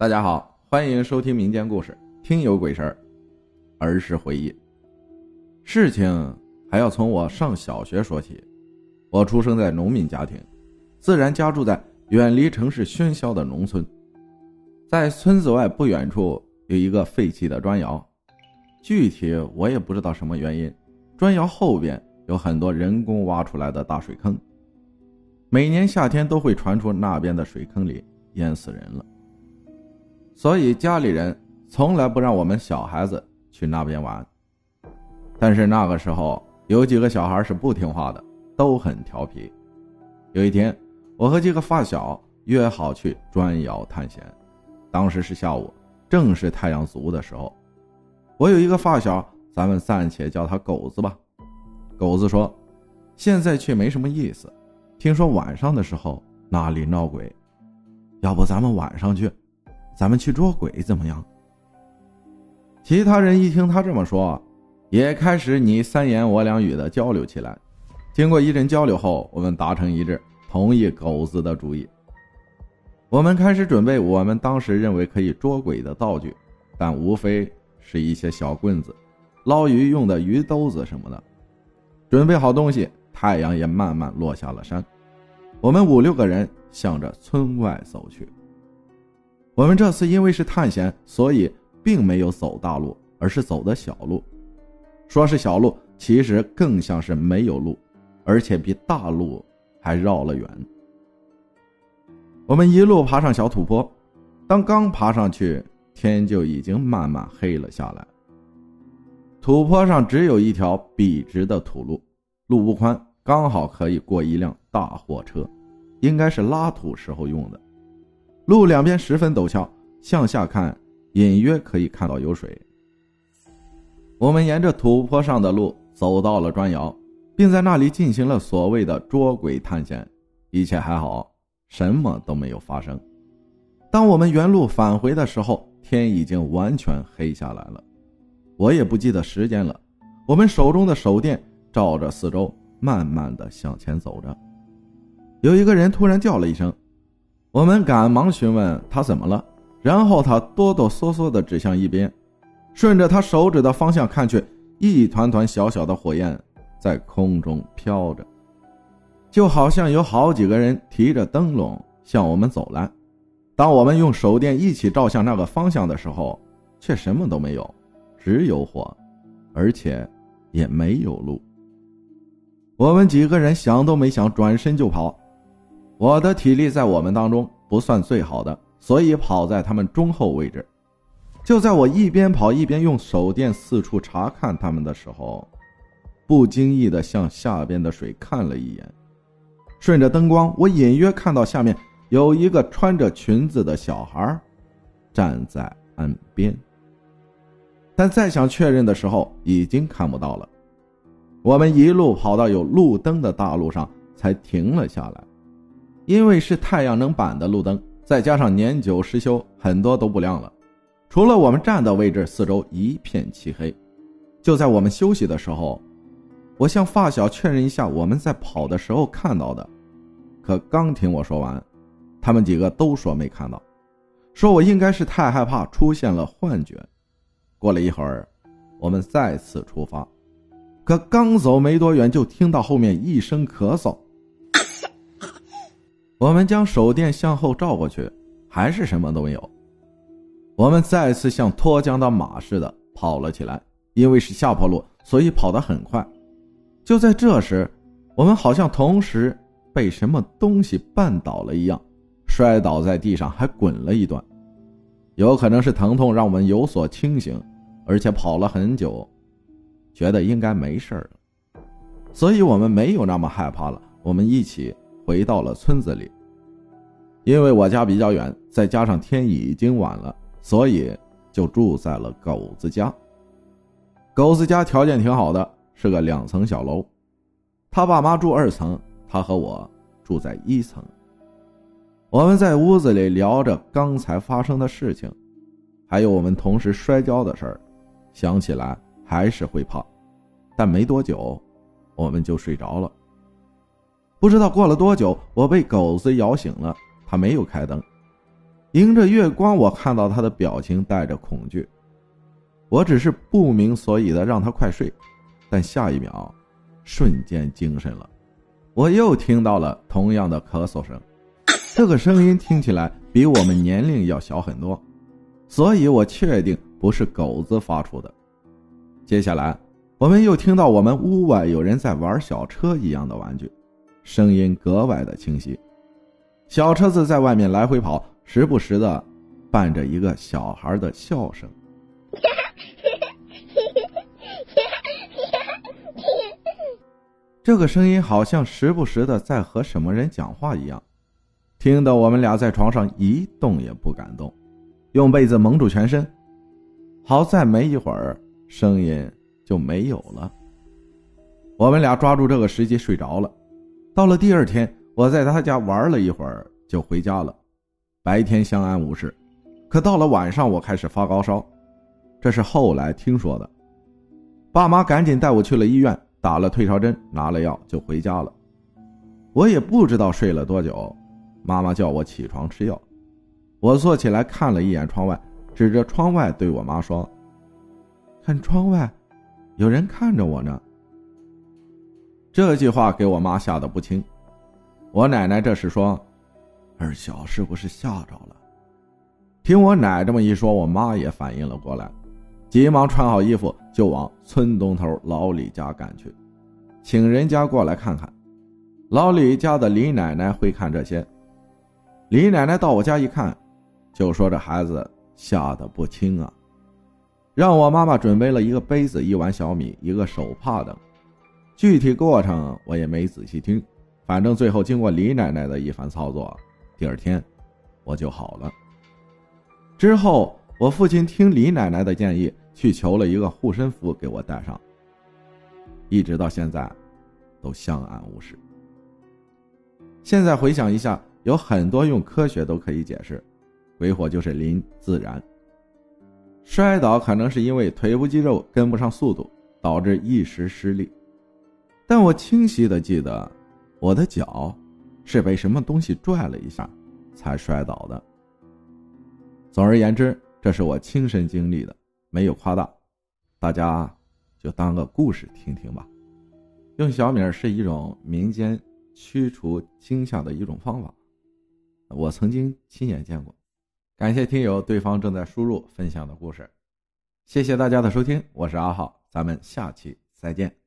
大家好，欢迎收听民间故事《听有鬼事儿》，儿时回忆。事情还要从我上小学说起。我出生在农民家庭，自然家住在远离城市喧嚣的农村。在村子外不远处有一个废弃的砖窑，具体我也不知道什么原因。砖窑后边有很多人工挖出来的大水坑，每年夏天都会传出那边的水坑里淹死人了。所以家里人从来不让我们小孩子去那边玩。但是那个时候有几个小孩是不听话的，都很调皮。有一天，我和几个发小约好去砖窑探险。当时是下午，正是太阳足的时候。我有一个发小，咱们暂且叫他狗子吧。狗子说：“现在去没什么意思，听说晚上的时候那里闹鬼，要不咱们晚上去。”咱们去捉鬼怎么样？其他人一听他这么说，也开始你三言我两语的交流起来。经过一阵交流后，我们达成一致，同意狗子的主意。我们开始准备我们当时认为可以捉鬼的道具，但无非是一些小棍子、捞鱼用的鱼兜子什么的。准备好东西，太阳也慢慢落下了山。我们五六个人向着村外走去。我们这次因为是探险，所以并没有走大路，而是走的小路。说是小路，其实更像是没有路，而且比大路还绕了远。我们一路爬上小土坡，当刚爬上去，天就已经慢慢黑了下来。土坡上只有一条笔直的土路，路不宽，刚好可以过一辆大货车，应该是拉土时候用的。路两边十分陡峭，向下看，隐约可以看到有水。我们沿着土坡上的路走到了砖窑，并在那里进行了所谓的捉鬼探险。一切还好，什么都没有发生。当我们原路返回的时候，天已经完全黑下来了。我也不记得时间了。我们手中的手电照着四周，慢慢的向前走着。有一个人突然叫了一声。我们赶忙询问他怎么了，然后他哆哆嗦嗦地指向一边，顺着他手指的方向看去，一团团小小的火焰在空中飘着，就好像有好几个人提着灯笼向我们走来。当我们用手电一起照向那个方向的时候，却什么都没有，只有火，而且也没有路。我们几个人想都没想，转身就跑。我的体力在我们当中不算最好的，所以跑在他们中后位置。就在我一边跑一边用手电四处查看他们的时候，不经意的向下边的水看了一眼，顺着灯光，我隐约看到下面有一个穿着裙子的小孩站在岸边。但再想确认的时候，已经看不到了。我们一路跑到有路灯的大路上，才停了下来。因为是太阳能板的路灯，再加上年久失修，很多都不亮了。除了我们站的位置，四周一片漆黑。就在我们休息的时候，我向发小确认一下我们在跑的时候看到的。可刚听我说完，他们几个都说没看到，说我应该是太害怕，出现了幻觉。过了一会儿，我们再次出发，可刚走没多远，就听到后面一声咳嗽。我们将手电向后照过去，还是什么都没有。我们再次像脱缰的马似的跑了起来，因为是下坡路，所以跑得很快。就在这时，我们好像同时被什么东西绊倒了一样，摔倒在地上，还滚了一段。有可能是疼痛让我们有所清醒，而且跑了很久，觉得应该没事了，所以我们没有那么害怕了。我们一起。回到了村子里，因为我家比较远，再加上天已经晚了，所以就住在了狗子家。狗子家条件挺好的，是个两层小楼，他爸妈住二层，他和我住在一层。我们在屋子里聊着刚才发生的事情，还有我们同时摔跤的事儿，想起来还是会怕，但没多久，我们就睡着了。不知道过了多久，我被狗子咬醒了。他没有开灯，迎着月光，我看到他的表情带着恐惧。我只是不明所以的让他快睡，但下一秒，瞬间精神了。我又听到了同样的咳嗽声，这个声音听起来比我们年龄要小很多，所以我确定不是狗子发出的。接下来，我们又听到我们屋外有人在玩小车一样的玩具，声音格外的清晰。小车子在外面来回跑，时不时的伴着一个小孩的笑声。这个声音好像时不时的在和什么人讲话一样，听得我们俩在床上一动也不敢动，用被子蒙住全身。好在没一会儿，声音就没有了。我们俩抓住这个时机睡着了。到了第二天，我在他家玩了一会儿就回家了，白天相安无事。可到了晚上，我开始发高烧，这是后来听说的。爸妈赶紧带我去了医院。打了退烧针，拿了药就回家了。我也不知道睡了多久，妈妈叫我起床吃药。我坐起来看了一眼窗外，指着窗外对我妈说：“看窗外，有人看着我呢。”这句话给我妈吓得不轻。我奶奶这时说：“二小是不是吓着了？”听我奶这么一说，我妈也反应了过来。急忙穿好衣服，就往村东头老李家赶去，请人家过来看看。老李家的李奶奶会看这些。李奶奶到我家一看，就说：“这孩子吓得不轻啊！”让我妈妈准备了一个杯子、一碗小米、一个手帕等。具体过程我也没仔细听，反正最后经过李奶奶的一番操作，第二天我就好了。之后。我父亲听李奶奶的建议，去求了一个护身符给我带上。一直到现在，都相安无事。现在回想一下，有很多用科学都可以解释，鬼火就是临自然。摔倒可能是因为腿部肌肉跟不上速度，导致一时失力。但我清晰的记得，我的脚是被什么东西拽了一下，才摔倒的。总而言之。这是我亲身经历的，没有夸大，大家就当个故事听听吧。用小米是一种民间驱除惊吓的一种方法，我曾经亲眼见过。感谢听友对方正在输入分享的故事，谢谢大家的收听，我是阿浩，咱们下期再见。